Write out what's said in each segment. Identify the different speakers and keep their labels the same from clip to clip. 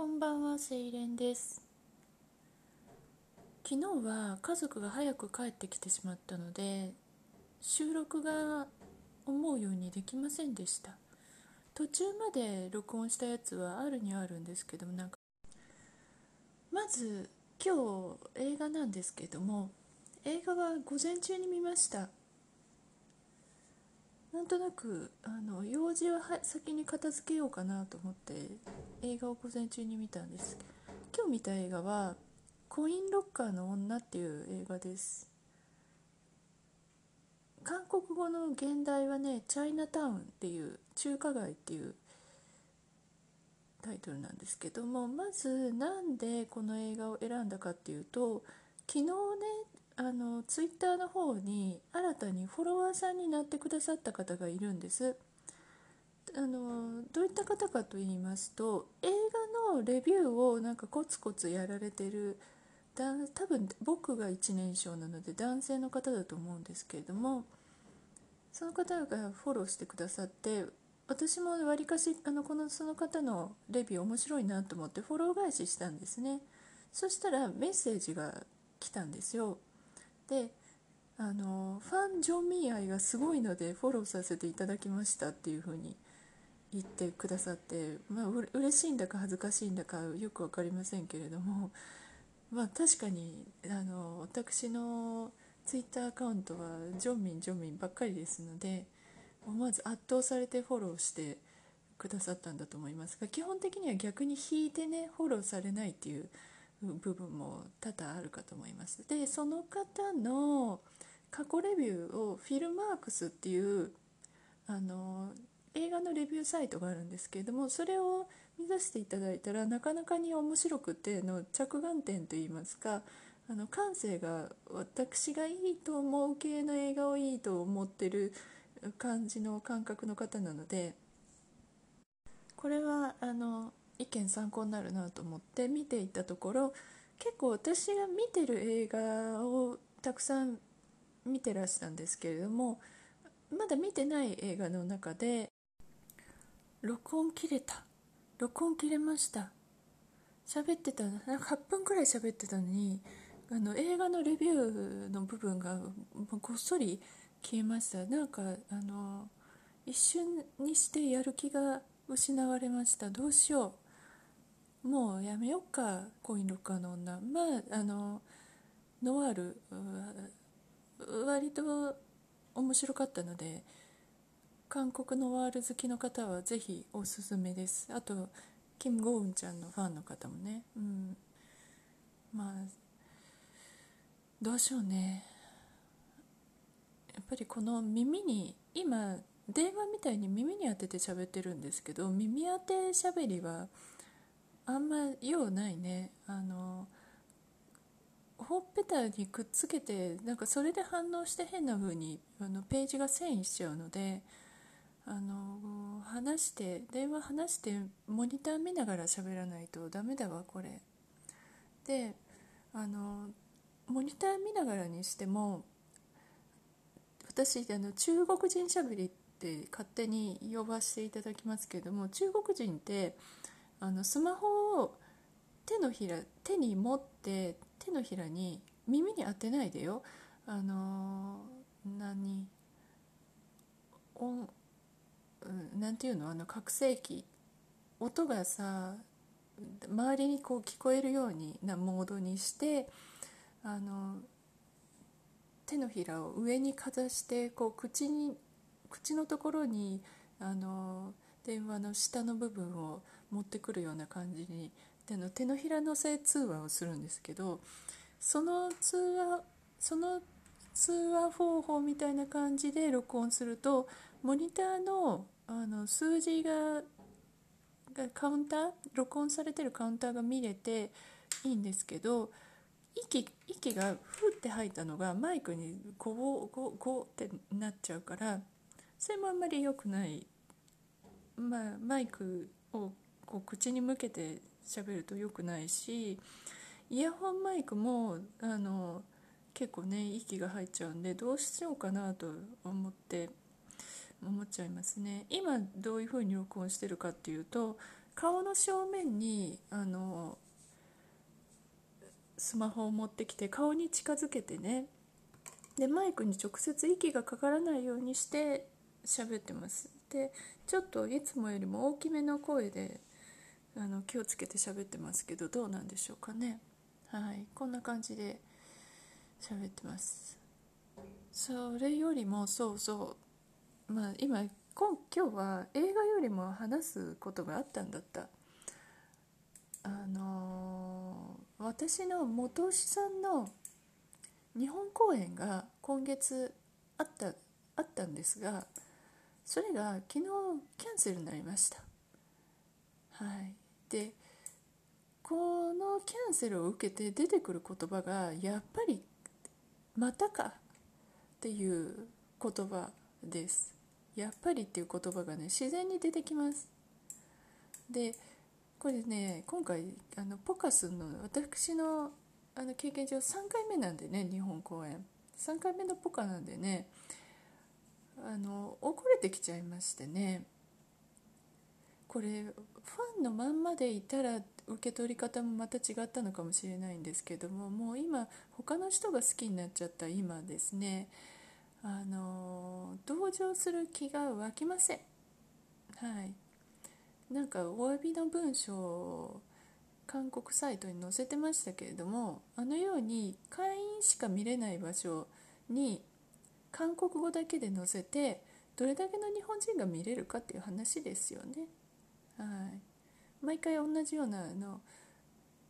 Speaker 1: こんばんは、セイレンです。昨日は家族が早く帰ってきてしまったので、収録が思うようにできませんでした。途中まで録音したやつはあるにはあるんですけども、なんか、まず今日映画なんですけども、映画は午前中に見ました。なんとなくあの用事は先に片付けようかなと思って映画を午前中に見たんです。今日見た映画は「コインロッカーの女」っていう映画です。韓国語の現代はね「チャイナタウン」っていう中華街っていうタイトルなんですけどもまずなんでこの映画を選んだかっていうと昨日ねあのツイッターの方に新たにフォロワーさんになってくださった方がいるんです。あのどういった方かと言いますと映画のレビューをなんかコツコツやられてる多分僕が1年以上なので男性の方だと思うんですけれどもその方がフォローしてくださって私もわりかしあのこのその方のレビュー面白いなと思ってフォロー返ししたんですね。そしたらメッセージが来たんですよ。であのファン・ジョン・ミー愛がすごいのでフォローさせていただきましたっていうふうに言ってくださって、まあ、う嬉しいんだか恥ずかしいんだかよく分かりませんけれども、まあ、確かにあの私のツイッターアカウントはジョンミンジョンミンばっかりですので思わず圧倒されてフォローしてくださったんだと思います。が基本的には逆に引いてねフォローされないっていう部分も多々あるかと思います。でその方の過去レビューをフィルマークスっていうあの映画のレビューサイトがあるんですけれどもそれを見させていただいたらなかなかに面白くての着眼点といいますかあの感性が私がいいと思う系の映画をいいと思ってる感じの感覚の方なのでこれはあの意見参考になるなと思って見ていたところ結構私が見てる映画をたくさん見てらしたんですけれどもまだ見てない映画の中で録音切れた録音切れました。喋ってたなんか8分くらい喋ってたのにあの映画のレビューの部分がごっそり消えました。なんかあの一瞬にしてやる気が失われました。どうしよう。もうやめよっかコインロッカーの女。まああのノワール割と面白かったので韓国ノワール好きの方はぜひおすすめです。あとキム・ゴウンちゃんのファンの方もね。うん。まあどうしようね。やっぱりこの耳に今電話みたいに耳に当てて喋ってるんですけど耳当て喋りはあんま用ないね。あのほっぺたにくっつけてなんかそれで反応して変な風にあのページが遷移しちゃうのであの話して電話話してモニター見ながら喋らないとダメだわこれ。であのモニター見ながらにしても私あの中国人しゃべりって勝手に呼ばせていただきますけれども中国人ってあのスマホを手のひら手に持って手のひらに耳に当てないでよ。あの何？音なんていうの？あの拡声器。音がさ周りにこう聞こえるようになモードにしてあの手のひらを上にかざしてこう口に口のところにあの電話の下の部分を持ってくるような感じにでの手のひらのせ通話をするんですけどその通話その通話方法みたいな感じで録音するとモニターのあの数字ががカウンター録音されてるカウンターが見れていいんですけど息息がふって吐いたのがマイクにゴーゴーゴってなっちゃうからそれもあんまり良くない、まあ、マイクをこう口に向けて喋ると良くないしイヤホンマイクもあの結構ね息が入っちゃうんでどうしようかなと思って思っちゃいますね。今どういうふうに録音してるかっていうと顔の正面にあのスマホを持ってきて顔に近づけてねでマイクに直接息がかからないようにして喋ってます。でちょっといつもよりも大きめの声であの気をつけて喋ってますけどどうなんでしょうかね。はい。こんな感じで喋ってます。それよりもそうそう。まあ今今今日は映画よりも話すことがあったんだった。あのー、私の元牛さんの日本公演が今月あったあったんですがそれが昨日キャンセルになりました。はい。でこのキャンセルを受けて出てくる言葉がやっぱり「またか」っていう言葉です。やっぱりっていう言葉がね自然に出てきます。でこれね今回あのポカスの私のあの経験上3回目なんでね日本公演。3回目のポカなんでねあの遅れてきちゃいましてね。これファンのまんまでいたら受け取り方もまた違ったのかもしれないんですけどももう今他の人が好きになっちゃった今ですね。あの同情する気が湧きません。はい。なんかお詫びの文章を韓国サイトに載せてましたけれどもあのように会員しか見れない場所に韓国語だけで載せてどれだけの日本人が見れるかっていう話ですよね。はい、毎回同じようなあの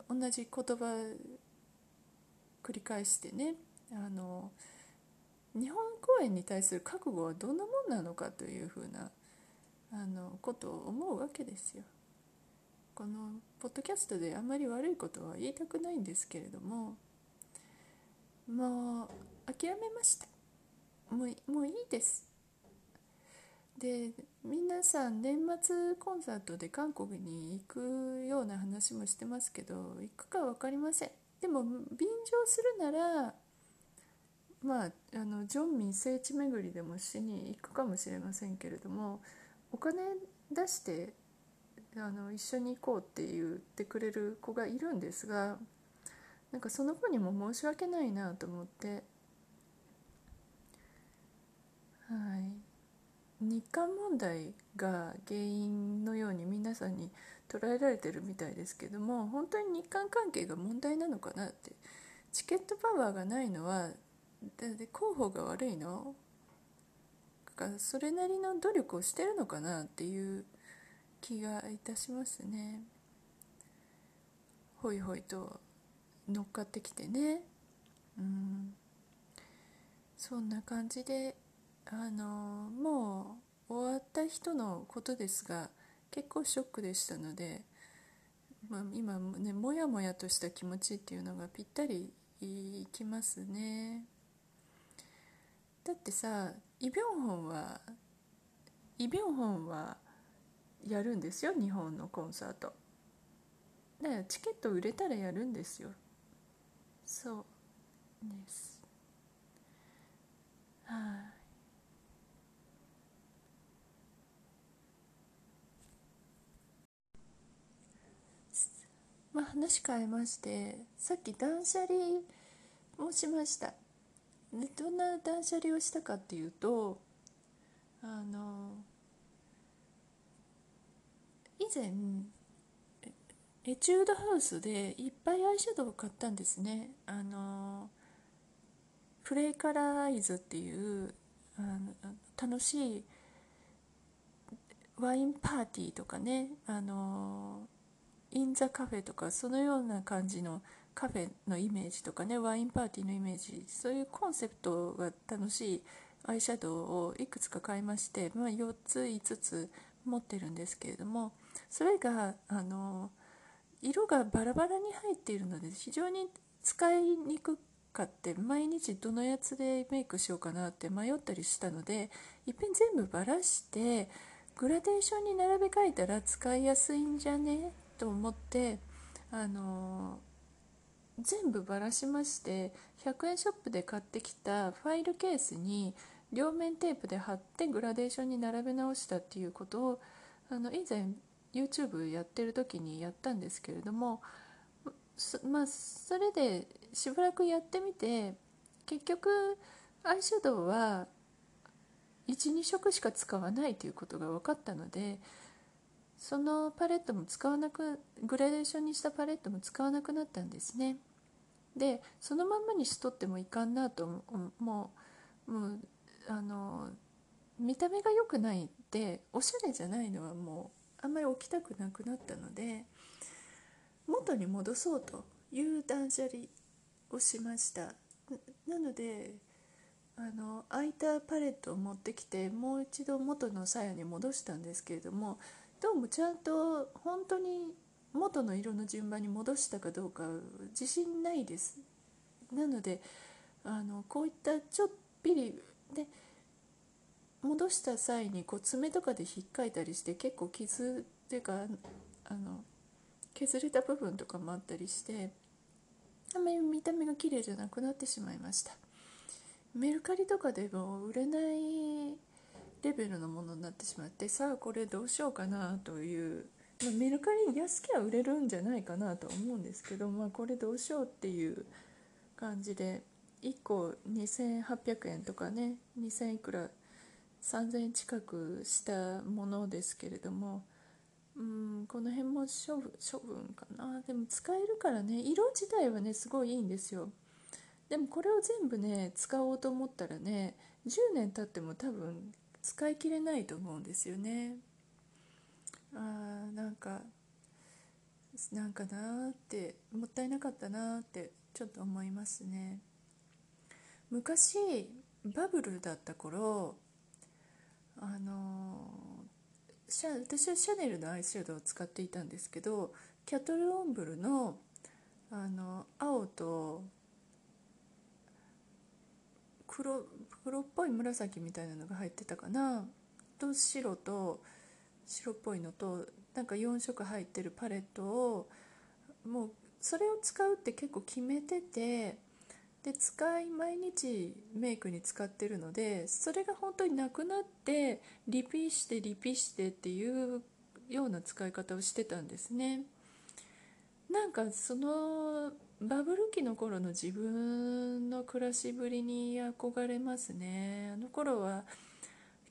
Speaker 1: 同じ言葉繰り返してねあの日本公演に対する覚悟はどんなもんなのかというふうなあのことを思うわけですよ。このポッドキャストであんまり悪いことは言いたくないんですけれどももう諦めました。もうもういいです。で皆さん年末コンサートで韓国に行くような話もしてますけど行くか分かりません。でも便乗するならまあ、あのジョンミン聖地巡りでもしに行くかもしれませんけれどもお金出してあの一緒に行こうって言ってくれる子がいるんですがなんかその子にも申し訳ないなと思って。はい。日韓問題が原因のように皆さんに捉えられてるみたいですけども本当に日韓関係が問題なのかなって。チケットパワーがないのはでで広報が悪いの？かそれなりの努力をしてるのかなっていう気がいたしますね。ほいほいと乗っかってきてね。うん。そんな感じであのもう終わった人のことですが結構ショックでしたので、まあ、今ねもやもやとした気持ちっていうのがぴったりいきますね。だってさイ・ビョンホンはイ・ビョンホンはやるんですよ日本のコンサート。だからチケット売れたらやるんですよ。そうです。はい、まあ、話変えましてさっき断捨離もしました。でどんな断捨離をしたかっていうとあの以前エチュードハウスでいっぱいアイシャドウを買ったんですね。あのプレイカラーアイズっていうあの楽しいワインパーティーとかねあのインザカフェとかそのような感じのカフェのイメージとかねワインパーティーのイメージそういうコンセプトが楽しいアイシャドウをいくつか買いまして、まあ、4つ5つ持ってるんですけれどもそれがあの色がバラバラに入っているので非常に使いにくかって毎日どのやつでメイクしようかなって迷ったりしたのでいっぺん全部ばらしてグラデーションに並べ替えたら使いやすいんじゃねと思ってあの全部ばらしまして100円ショップで買ってきたファイルケースに両面テープで貼ってグラデーションに並べ直したっていうことをあの以前 YouTube やってる時にやったんですけれどもまあそれでしばらくやってみて結局アイシャドウは12色しか使わないということが分かったのでそのパレットも使わなくグラデーションにしたパレットも使わなくなったんですね。でそのまんまにしとってもいかんなともうもうあの見た目が良くないっておしゃれじゃないのはもうあんまり置きたくなくなったので元に戻そうという断捨離をしました。なのであの空いたパレットを持ってきてもう一度元の鞘に戻したんですけれどもどうもちゃんと本当に元の色の順番に戻したかどうか自信ないです。なのであのこういったちょっぴりで戻した際にこう爪とかで引っかいたりして結構傷っていうかあの削れた部分とかもあったりしてあんまり見た目が綺麗じゃなくなってしまいました。メルカリとかでも売れないレベルのものになってしまってさあこれどうしようかなという、まあ、メルカリ安きゃ売れるんじゃないかなと思うんですけど、まあ、これどうしようっていう感じで1個2800円とかね2000いくら3000円近くしたものですけれどもうんこの辺も処分処分かな。でも使えるからね色自体はねすごいいいんですよ。でもこれを全部ね使おうと思ったらね10年経っても多分使い切れないと思うんですよね。あーなんかなんかなーってもったいなかったなーってちょっと思いますね。昔バブルだった頃あのシャ私はシャネルのアイシャドウを使っていたんですけどキャトル・オンブルのあの青と黒黒っぽい紫みたいなのが入ってたかな。と白と白っぽいのとなんか4色入ってるパレットをもうそれを使うって結構決めててで使い毎日メイクに使ってるのでそれが本当になくなってリピしてリピしてっていうような使い方をしてたんですね。なんかそのバブル期の頃の自分の暮らしぶりに憧れますね。あの頃は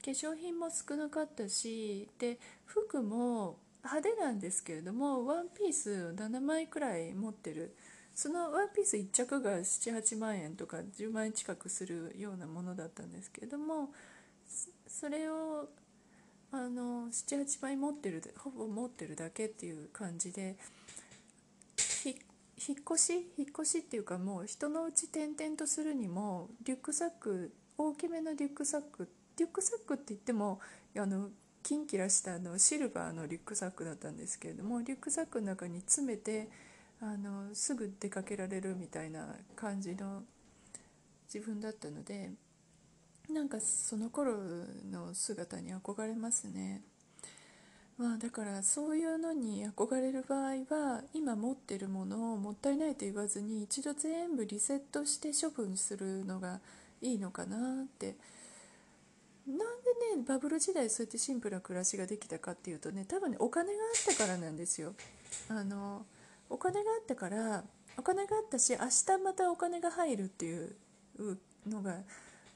Speaker 1: 化粧品も少なかったしで服も派手なんですけれどもワンピース7枚くらい持ってる。そのワンピース1着が78万円とか10万円近くするようなものだったんですけれどもそれを78枚持ってるほぼ持ってるだけっていう感じで引っ越し引っ越しっていうかもう人のうち転々とするにもリュックサック大きめのリュックサックリュックサックって言ってもあのキンキラしたあのシルバーのリュックサックだったんですけれどもリュックサックの中に詰めてあのすぐ出かけられるみたいな感じの自分だったのでなんかその頃の姿に憧れますね。まあ、だからそういうのに憧れる場合は今持ってるものをもったいないと言わずに一度全部リセットして処分するのがいいのかなって。なんでねバブル時代そうやってシンプルな暮らしができたかっていうとね多分ねお金があったからなんですよ。あのお金があったからお金があったし明日またお金が入るっていうのが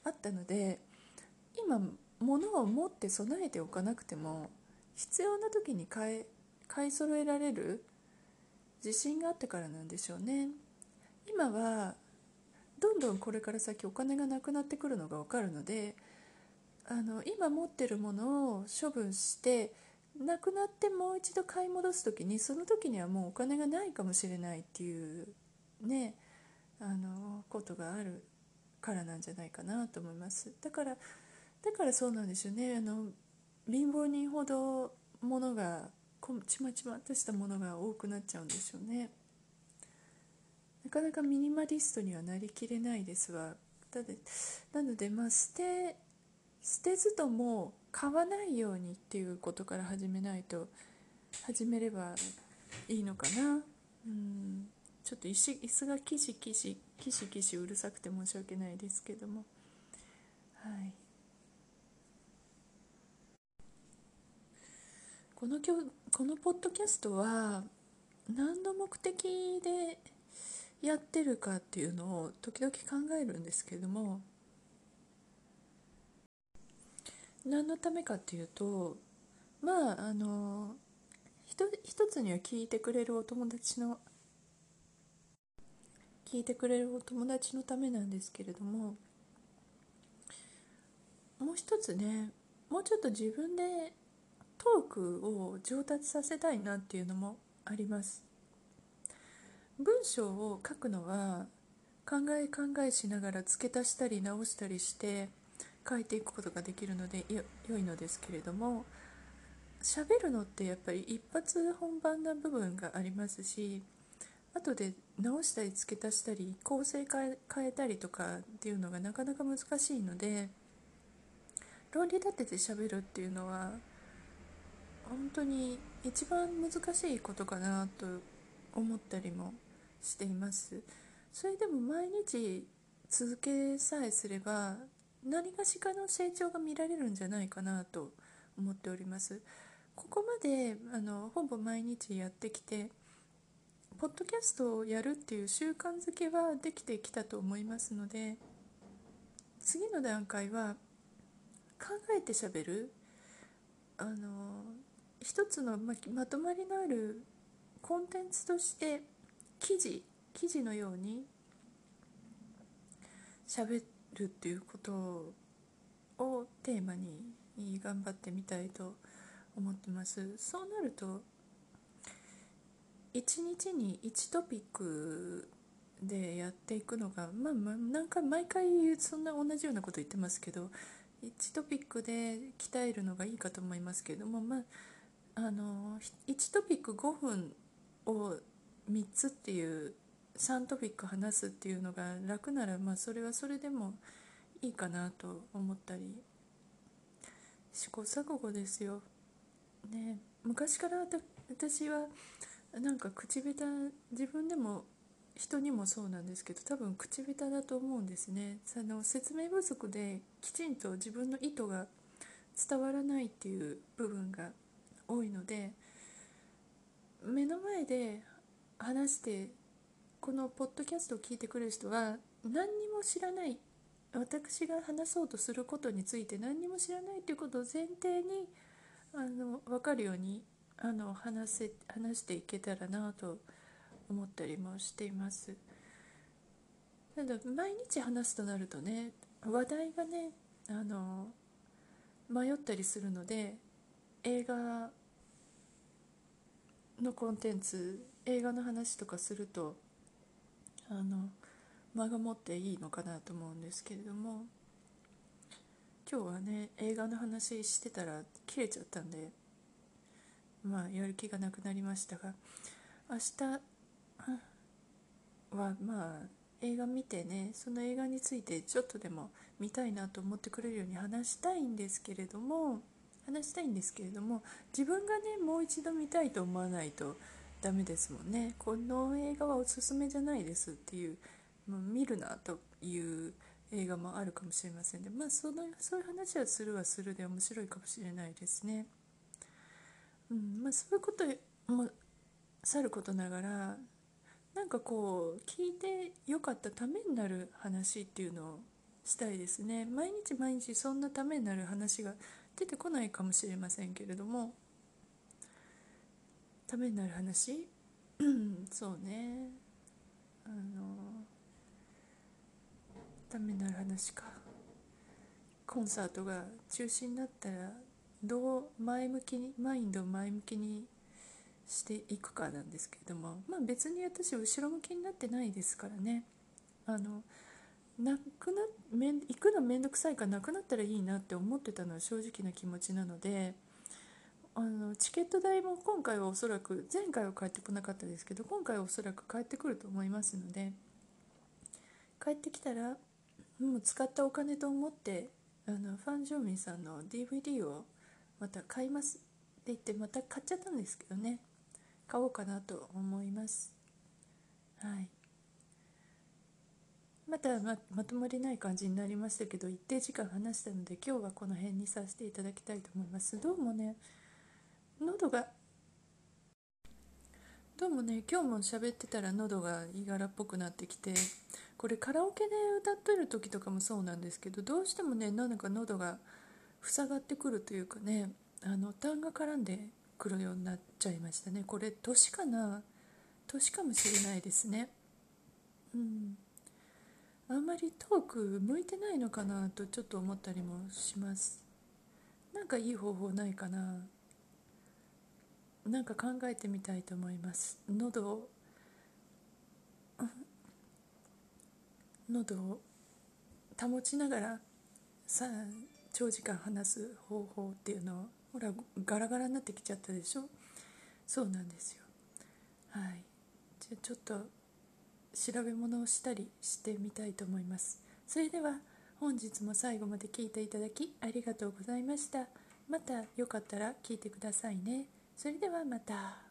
Speaker 1: あったので今物を持って備えておかなくても必要な時に買い買い揃えられる自信があったからなんでしょうね。今はどんどんこれから先お金がなくなってくるのが分かるのであの今持ってるものを処分してなくなってもう一度買い戻す時にその時にはもうお金がないかもしれないっていうねあのことがあるからなんじゃないかなと思います。だからだからそうなんですよね。あの貧乏人ほどものがちまちまっとしたものが多くなっちゃうんでしょうね。なかなかミニマリストにはなりきれないですわ。だなのでまあ捨て捨てずとも買わないようにっていうことから始めないと始めればいいのかな。うん。ちょっと椅子椅子がキシキシキシキシうるさくて申し訳ないですけども。はい。この今このポッドキャストは何の目的でやってるかっていうのを時々考えるんですけれども何のためかっていうとまああの一つには聞いてくれるお友達の聞いてくれるお友達のためなんですけれどももう一つねもうちょっと自分でトークを上達させたいなっていうのもあります。文章を書くのは考え考えしながら付け足したり直したりして書いていくことができるので良いのですけれども喋るのってやっぱり一発本番な部分がありますし後で直したり付け足したり構成変えたりとかっていうのがなかなか難しいので論理立てて喋るっていうのは本当に一番難しいことかなと思ったりもしています。それでも毎日続けさえすれば何かしかの成長が見られるんじゃないかなと思っております。ここまであのほぼ毎日やってきてポッドキャストをやるっていう習慣づけはできてきたと思いますので次の段階は考えてしゃべる。あの一つのままとまりのあるコンテンツとして記事記事のようにしゃべるっていうことをテーマに頑張ってみたいと思ってます。そうなると1日に1トピックでやっていくのがまあまあなんか毎回そんな同じようなこと言ってますけど1トピックで鍛えるのがいいかと思いますけどもまああの1トピック5分を3つっていう3トピック話すっていうのが楽ならまあそれはそれでもいいかなと思ったり。試行錯誤ですよ。ね。昔から私はなんか口下手自分でも人にもそうなんですけど多分口下手だと思うんですね。その説明不足できちんと自分の意図が伝わらないっていう部分が多いので目の前で話してこのポッドキャストを聞いてくる人は何にも知らない私が話そうとすることについて何にも知らないということを前提にあの分かるようにあの話せ話していけたらなと思ったりもしています。ただ毎日話すとなるとね話題がねあの迷ったりするので映画のコンテンツ映画の話とかするとあの間が持っていいのかなと思うんですけれども今日はね映画の話してたら切れちゃったんでまあやる気がなくなりましたが明日はまあ映画見てねその映画についてちょっとでも見たいなと思ってくれるように話したいんですけれども話したいんですけれども自分がねもう一度見たいと思わないとダメですもんねこの映画はおすすめじゃないですっていうもう見るなという映画もあるかもしれませんでまあそのそういう話はするはするで面白いかもしれないですね。うんまあ、そういうこともさることながらなんかこう聞いてよかったためになる話っていうのをしたいですね毎日毎日そんなためになる話が出てこないかもしれませんけれどもためになる話？そうね。あのためになる話か。コンサートが中止になったらどう前向きにマインドを前向きにしていくかなんですけれどもまあ別に私後ろ向きになってないですからね。あのなくなめん行くの面倒くさいからなくなったらいいなって思ってたのは正直な気持ちなのであのチケット代も今回はおそらく前回は帰ってこなかったですけど今回はおそらく帰ってくると思いますので帰ってきたらもう使ったお金と思ってあのファン・ジョーミンさんの DVD をまた買いますって言ってまた買っちゃったんですけどね。買おうかなと思います。はい。またままとまりない感じになりましたけど一定時間話したので今日はこの辺にさせていただきたいと思います。どうもね。喉がどうもね今日も喋ってたら喉がいがらっぽくなってきてこれカラオケで歌ってる時とかもそうなんですけどどうしてもねなんか喉が塞がってくるというかねあの痰が絡んでくるようになっちゃいましたね。これ年かな？年かもしれないですね。うん。あんまりトーク向いてないのかなとちょっと思ったりもします。なんかいい方法ないかな？なんか考えてみたいと思います。喉を。喉を保ちながらさ長時間話す方法っていうのをほらガラガラになってきちゃったでしょ？そうなんですよ。はい。じゃあちょっと調べ物をしたりしてみたいと思います。それでは本日も最後まで聞いていただきありがとうございました。またよかったら聞いてくださいね。それではまた。